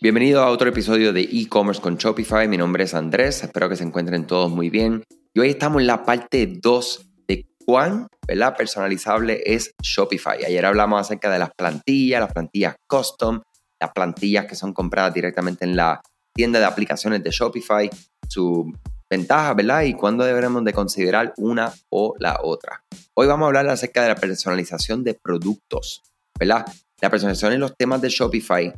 Bienvenido a otro episodio de e-commerce con Shopify. Mi nombre es Andrés, espero que se encuentren todos muy bien. Y hoy estamos en la parte 2 de cuán ¿verdad? personalizable es Shopify. Ayer hablamos acerca de las plantillas, las plantillas custom, las plantillas que son compradas directamente en la tienda de aplicaciones de Shopify, su ventaja, ¿verdad? Y cuándo deberemos de considerar una o la otra. Hoy vamos a hablar acerca de la personalización de productos, ¿verdad? La personalización en los temas de Shopify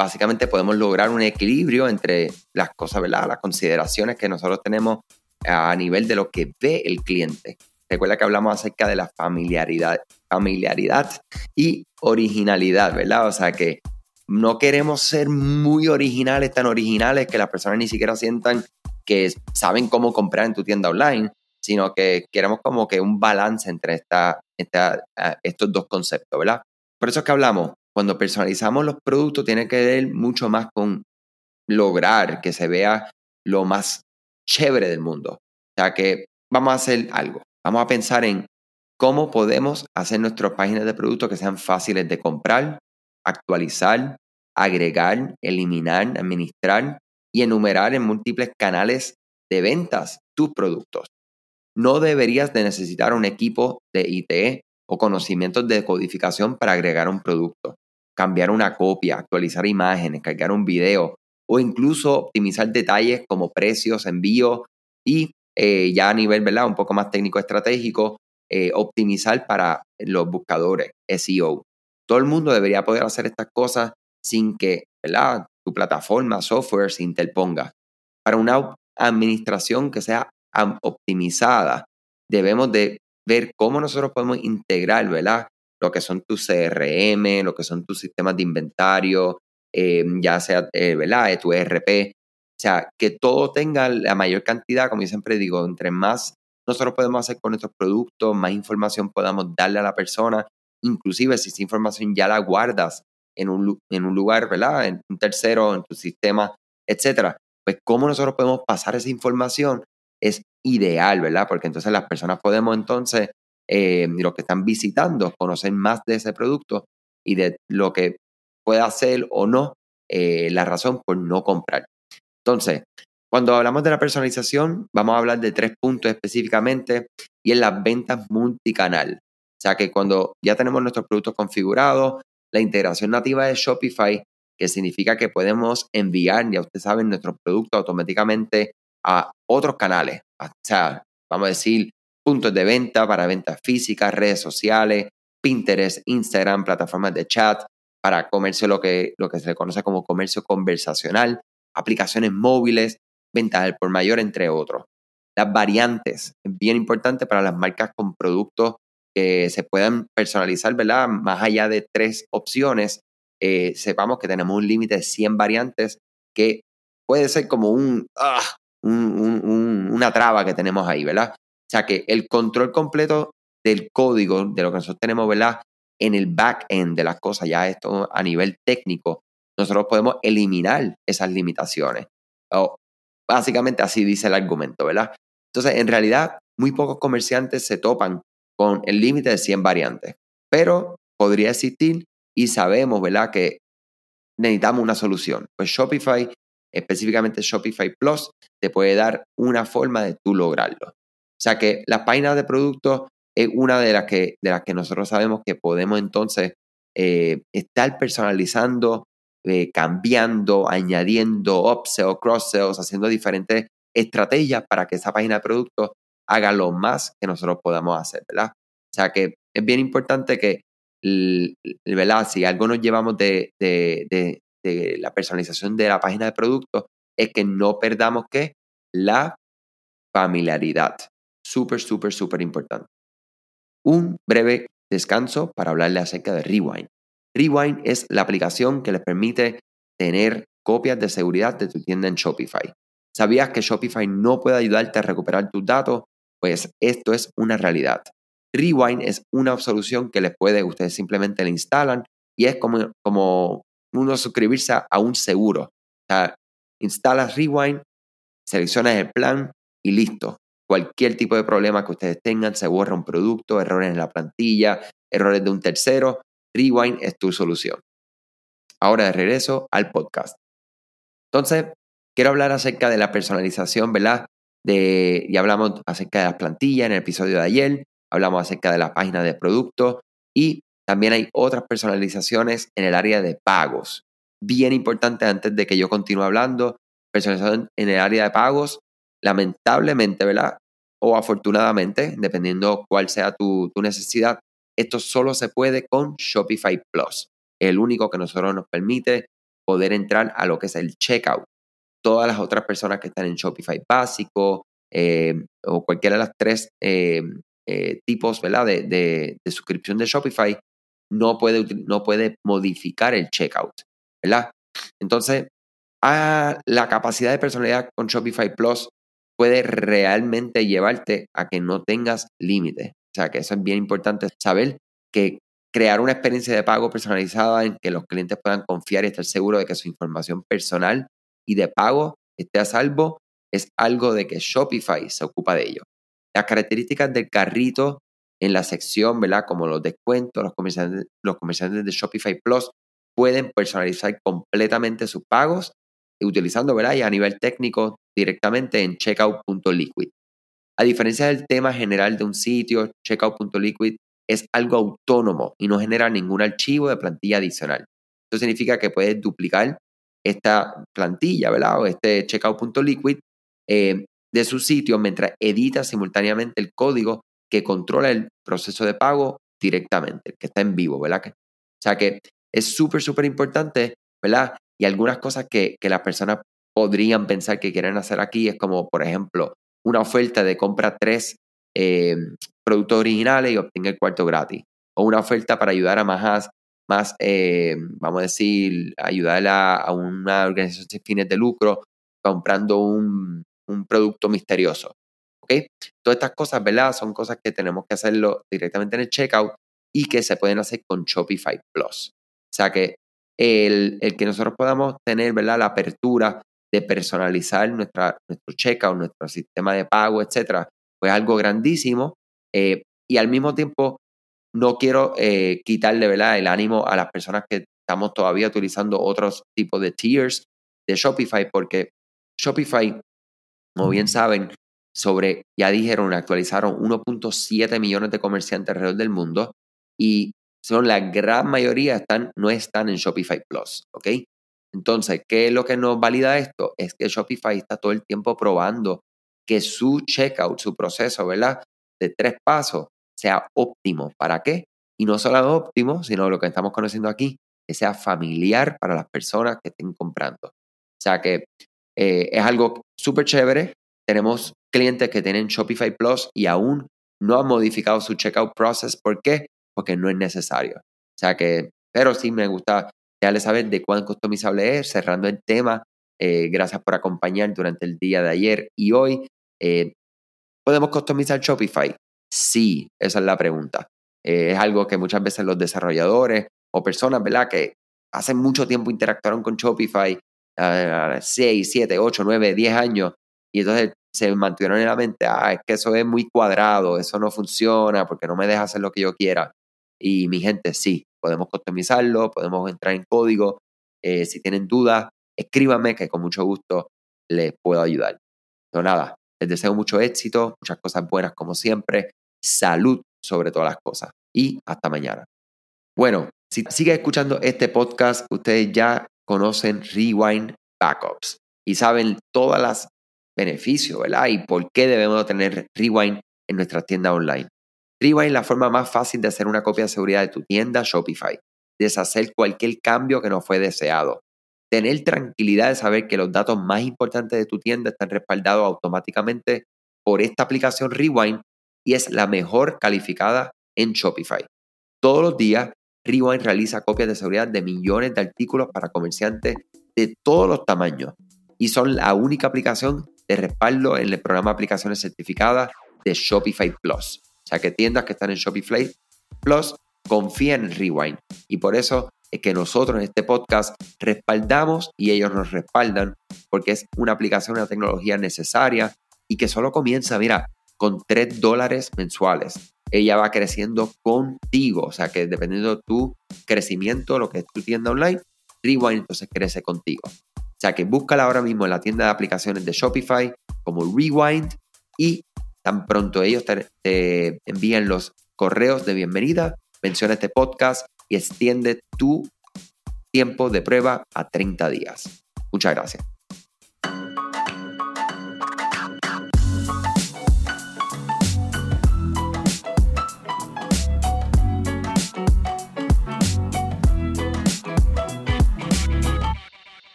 básicamente podemos lograr un equilibrio entre las cosas, ¿verdad? Las consideraciones que nosotros tenemos a nivel de lo que ve el cliente. Recuerda que hablamos acerca de la familiaridad, familiaridad y originalidad, ¿verdad? O sea que no queremos ser muy originales, tan originales que las personas ni siquiera sientan que saben cómo comprar en tu tienda online, sino que queremos como que un balance entre esta, estos dos conceptos, ¿verdad? Por eso es que hablamos cuando personalizamos los productos tiene que ver mucho más con lograr que se vea lo más chévere del mundo. O sea que vamos a hacer algo. Vamos a pensar en cómo podemos hacer nuestras páginas de productos que sean fáciles de comprar, actualizar, agregar, eliminar, administrar y enumerar en múltiples canales de ventas tus productos. No deberías de necesitar un equipo de IT o conocimientos de codificación para agregar un producto, cambiar una copia, actualizar imágenes, cargar un video o incluso optimizar detalles como precios, envío y eh, ya a nivel ¿verdad? un poco más técnico estratégico, eh, optimizar para los buscadores, SEO. Todo el mundo debería poder hacer estas cosas sin que ¿verdad? tu plataforma, software se interponga. Para una administración que sea optimizada, debemos de ver cómo nosotros podemos integrar, ¿verdad? Lo que son tus CRM, lo que son tus sistemas de inventario, eh, ya sea, eh, ¿verdad? Tu ERP. O sea, que todo tenga la mayor cantidad, como yo siempre digo, entre más nosotros podemos hacer con nuestros productos, más información podamos darle a la persona. Inclusive si esa información ya la guardas en un, en un lugar, ¿verdad? En un tercero, en tu sistema, etcétera. Pues cómo nosotros podemos pasar esa información es ideal, ¿verdad? Porque entonces las personas podemos entonces, eh, los que están visitando, conocer más de ese producto y de lo que puede hacer o no eh, la razón por no comprar. Entonces, cuando hablamos de la personalización, vamos a hablar de tres puntos específicamente y en las ventas multicanal. O sea que cuando ya tenemos nuestros productos configurados, la integración nativa de Shopify, que significa que podemos enviar, ya ustedes saben, nuestros productos automáticamente a otros canales. O sea, vamos a decir, puntos de venta para ventas físicas, redes sociales, Pinterest, Instagram, plataformas de chat, para comercio lo que, lo que se conoce como comercio conversacional, aplicaciones móviles, ventas al por mayor, entre otros. Las variantes, es bien importante para las marcas con productos que se puedan personalizar, ¿verdad? Más allá de tres opciones, eh, sepamos que tenemos un límite de 100 variantes que puede ser como un, ah, una traba que tenemos ahí, ¿verdad? O sea que el control completo del código, de lo que nosotros tenemos, ¿verdad? En el back-end de las cosas, ya esto a nivel técnico, nosotros podemos eliminar esas limitaciones. O, básicamente así dice el argumento, ¿verdad? Entonces, en realidad, muy pocos comerciantes se topan con el límite de 100 variantes, pero podría existir y sabemos, ¿verdad?, que necesitamos una solución. Pues Shopify específicamente Shopify Plus, te puede dar una forma de tú lograrlo. O sea que las páginas de productos es una de las que, de las que nosotros sabemos que podemos entonces eh, estar personalizando, eh, cambiando, añadiendo upsells, cross-sells, haciendo diferentes estrategias para que esa página de productos haga lo más que nosotros podamos hacer, ¿verdad? O sea que es bien importante que, ¿verdad? Si algo nos llevamos de, de la personalización de la página de producto es que no perdamos que la familiaridad. Súper, súper, súper importante. Un breve descanso para hablarle acerca de Rewind. Rewind es la aplicación que les permite tener copias de seguridad de tu tienda en Shopify. ¿Sabías que Shopify no puede ayudarte a recuperar tus datos? Pues esto es una realidad. Rewind es una solución que les puede, ustedes simplemente la instalan y es como, como uno suscribirse a un seguro. O sea, instalas Rewind, seleccionas el plan y listo. Cualquier tipo de problema que ustedes tengan, se borra un producto, errores en la plantilla, errores de un tercero, Rewind es tu solución. Ahora de regreso al podcast. Entonces, quiero hablar acerca de la personalización, ¿verdad? De, ya hablamos acerca de las plantillas en el episodio de ayer, hablamos acerca de la página de producto y también hay otras personalizaciones en el área de pagos. Bien importante antes de que yo continúe hablando, personalización en el área de pagos, lamentablemente, ¿verdad? O afortunadamente, dependiendo cuál sea tu, tu necesidad, esto solo se puede con Shopify Plus, el único que nosotros nos permite poder entrar a lo que es el checkout. Todas las otras personas que están en Shopify básico eh, o cualquiera de las tres eh, eh, tipos ¿verdad? De, de, suscripción de Shopify no puede, no puede modificar el checkout. ¿verdad? Entonces, a la capacidad de personalidad con Shopify Plus puede realmente llevarte a que no tengas límites. O sea, que eso es bien importante saber que crear una experiencia de pago personalizada en que los clientes puedan confiar y estar seguros de que su información personal y de pago esté a salvo es algo de que Shopify se ocupa de ello. Las características del carrito en la sección, ¿verdad? Como los descuentos, los comerciantes, los comerciantes de Shopify Plus pueden personalizar completamente sus pagos utilizando, ¿verdad? Y a nivel técnico directamente en checkout.liquid. A diferencia del tema general de un sitio, checkout.liquid es algo autónomo y no genera ningún archivo de plantilla adicional. Esto significa que puedes duplicar esta plantilla, ¿verdad? O este checkout.liquid eh, de su sitio mientras edita simultáneamente el código que controla el proceso de pago directamente, que está en vivo, ¿verdad? O sea que es súper, súper importante, ¿verdad? Y algunas cosas que, que las personas podrían pensar que quieren hacer aquí es como, por ejemplo, una oferta de compra tres eh, productos originales y obtenga el cuarto gratis. O una oferta para ayudar a más, más eh, vamos a decir, ayudar a, una organización sin fines de lucro comprando un, un producto misterioso. ¿Ok? Todas estas cosas, ¿verdad? Son cosas que tenemos que hacerlo directamente en el checkout y que se pueden hacer con Shopify Plus. O sea que el, el que nosotros podamos tener, ¿verdad? La apertura de personalizar nuestra, nuestro checkout, nuestro sistema de pago, etcétera, pues algo grandísimo. Eh, y al mismo tiempo, no quiero eh, quitarle ¿verdad? el ánimo a las personas que estamos todavía utilizando otros tipos de tiers de Shopify, porque Shopify, como bien saben, sobre, ya dijeron, actualizaron 1.7 millones de comerciantes alrededor del mundo y son la gran mayoría están, no están en Shopify Plus, ¿ok? Entonces, ¿qué es lo que nos valida esto? Es que Shopify está todo el tiempo probando que su checkout, su proceso, ¿verdad? De tres pasos sea óptimo. ¿Para qué? Y no solo óptimo, sino lo que estamos conociendo aquí, que sea familiar para las personas que estén comprando. O sea que eh, es algo súper chévere. Tenemos clientes que tienen Shopify Plus y aún no han modificado su checkout process. ¿Por qué? Porque no es necesario. O sea que, pero sí me gusta les saber de cuán customizable es, cerrando el tema. Eh, gracias por acompañar durante el día de ayer y hoy. Eh, ¿Podemos customizar Shopify? Sí, esa es la pregunta. Eh, es algo que muchas veces los desarrolladores o personas, ¿verdad? Que hace mucho tiempo interactuaron con Shopify, 6, 7, 8, 9, 10 años, y entonces se mantuvieron en la mente, ah, es que eso es muy cuadrado, eso no funciona porque no me deja hacer lo que yo quiera. Y mi gente, sí, podemos customizarlo, podemos entrar en código. Eh, si tienen dudas, escríbanme que con mucho gusto les puedo ayudar. No nada, les deseo mucho éxito, muchas cosas buenas como siempre, salud sobre todas las cosas y hasta mañana. Bueno, si siguen escuchando este podcast, ustedes ya conocen Rewind Backups y saben todas las beneficios, ¿verdad? Y por qué debemos tener Rewind en nuestra tienda online. Rewind es la forma más fácil de hacer una copia de seguridad de tu tienda Shopify, deshacer cualquier cambio que no fue deseado, tener tranquilidad de saber que los datos más importantes de tu tienda están respaldados automáticamente por esta aplicación Rewind y es la mejor calificada en Shopify. Todos los días, Rewind realiza copias de seguridad de millones de artículos para comerciantes de todos los tamaños y son la única aplicación de respaldo en el programa de aplicaciones certificadas de Shopify Plus. O sea que tiendas que están en Shopify Plus confían en Rewind. Y por eso es que nosotros en este podcast respaldamos y ellos nos respaldan porque es una aplicación, una tecnología necesaria y que solo comienza, mira, con 3 dólares mensuales. Ella va creciendo contigo, o sea que dependiendo de tu crecimiento, lo que es tu tienda online, Rewind entonces crece contigo. sea que búscala ahora mismo en la tienda de aplicaciones de Shopify como Rewind y tan pronto ellos te, envían los correos de bienvenida, menciona este podcast y extiende tu tiempo de prueba a 30 días. Muchas gracias.